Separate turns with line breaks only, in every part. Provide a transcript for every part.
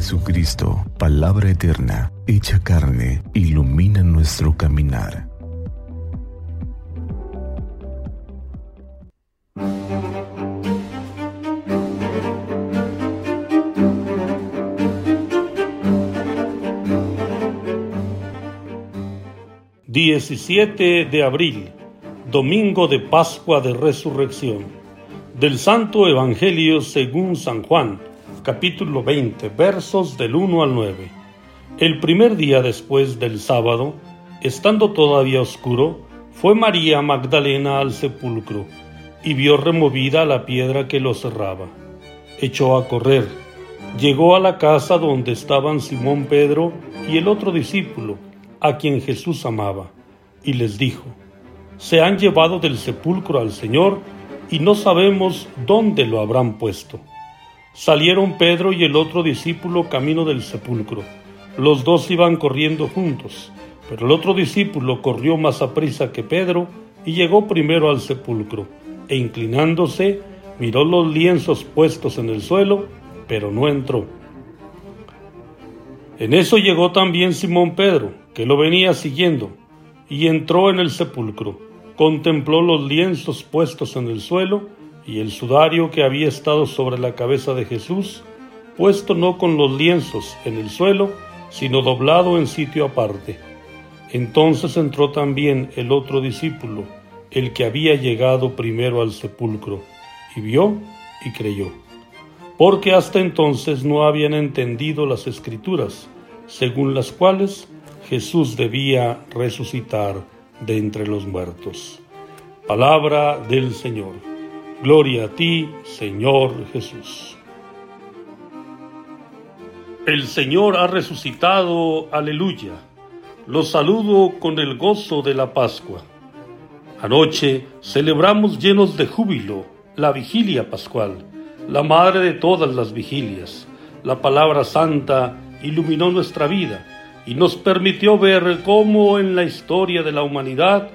Jesucristo, palabra eterna, hecha carne, ilumina nuestro caminar.
Diecisiete de abril, domingo de Pascua de Resurrección, del Santo Evangelio según San Juan capítulo 20, versos del 1 al 9. El primer día después del sábado, estando todavía oscuro, fue María Magdalena al sepulcro y vio removida la piedra que lo cerraba. Echó a correr, llegó a la casa donde estaban Simón Pedro y el otro discípulo, a quien Jesús amaba, y les dijo, Se han llevado del sepulcro al Señor y no sabemos dónde lo habrán puesto. Salieron Pedro y el otro discípulo camino del sepulcro. Los dos iban corriendo juntos, pero el otro discípulo corrió más a prisa que Pedro y llegó primero al sepulcro, e inclinándose, miró los lienzos puestos en el suelo, pero no entró. En eso llegó también Simón Pedro, que lo venía siguiendo, y entró en el sepulcro, contempló los lienzos puestos en el suelo, y el sudario que había estado sobre la cabeza de Jesús, puesto no con los lienzos en el suelo, sino doblado en sitio aparte. Entonces entró también el otro discípulo, el que había llegado primero al sepulcro, y vio y creyó. Porque hasta entonces no habían entendido las escrituras, según las cuales Jesús debía resucitar de entre los muertos. Palabra del Señor. Gloria a ti, Señor Jesús. El Señor ha resucitado, aleluya. Los saludo con el gozo de la Pascua. Anoche celebramos llenos de júbilo la vigilia pascual, la madre de todas las vigilias. La palabra santa iluminó nuestra vida y nos permitió ver cómo en la historia de la humanidad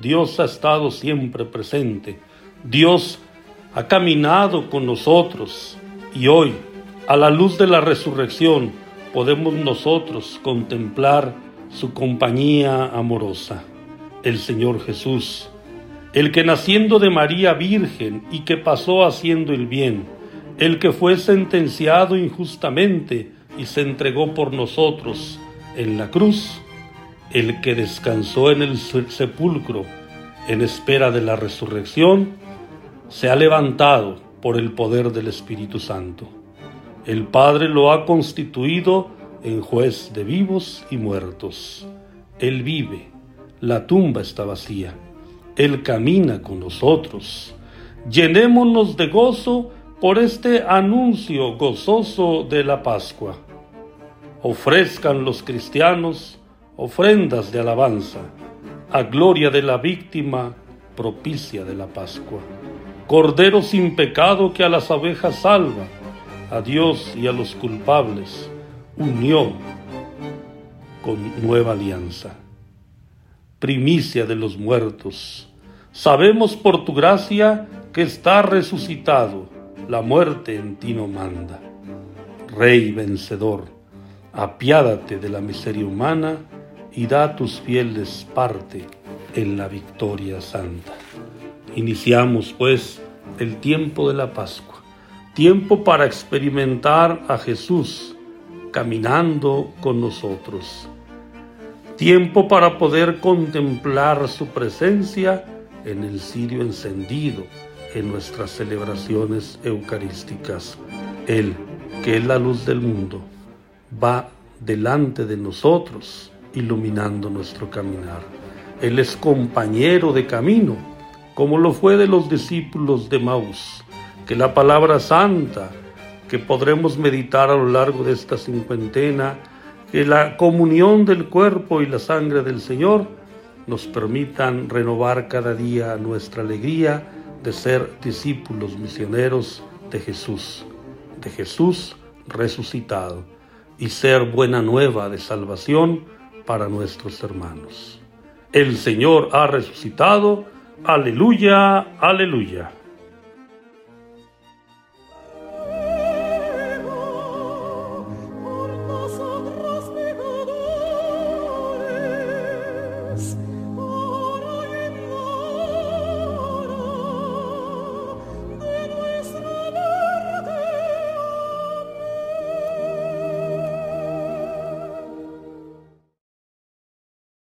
Dios ha estado siempre presente. Dios ha caminado con nosotros y hoy, a la luz de la resurrección, podemos nosotros contemplar su compañía amorosa, el Señor Jesús, el que naciendo de María Virgen y que pasó haciendo el bien, el que fue sentenciado injustamente y se entregó por nosotros en la cruz, el que descansó en el sepulcro en espera de la resurrección, se ha levantado por el poder del Espíritu Santo. El Padre lo ha constituido en juez de vivos y muertos. Él vive, la tumba está vacía, Él camina con nosotros. Llenémonos de gozo por este anuncio gozoso de la Pascua. Ofrezcan los cristianos ofrendas de alabanza a gloria de la víctima propicia de la Pascua. Cordero sin pecado que a las abejas salva, a Dios y a los culpables unió con nueva alianza. Primicia de los muertos, sabemos por tu gracia que está resucitado, la muerte en ti no manda. Rey vencedor, apiádate de la miseria humana y da a tus fieles parte en la victoria santa. Iniciamos pues el tiempo de la Pascua, tiempo para experimentar a Jesús caminando con nosotros, tiempo para poder contemplar su presencia en el cirio encendido en nuestras celebraciones eucarísticas. Él, que es la luz del mundo, va delante de nosotros, iluminando nuestro caminar. Él es compañero de camino como lo fue de los discípulos de Maús, que la palabra santa que podremos meditar a lo largo de esta cincuentena, que la comunión del cuerpo y la sangre del Señor nos permitan renovar cada día nuestra alegría de ser discípulos misioneros de Jesús, de Jesús resucitado, y ser buena nueva de salvación para nuestros hermanos. El Señor ha resucitado, Aleluya, aleluya.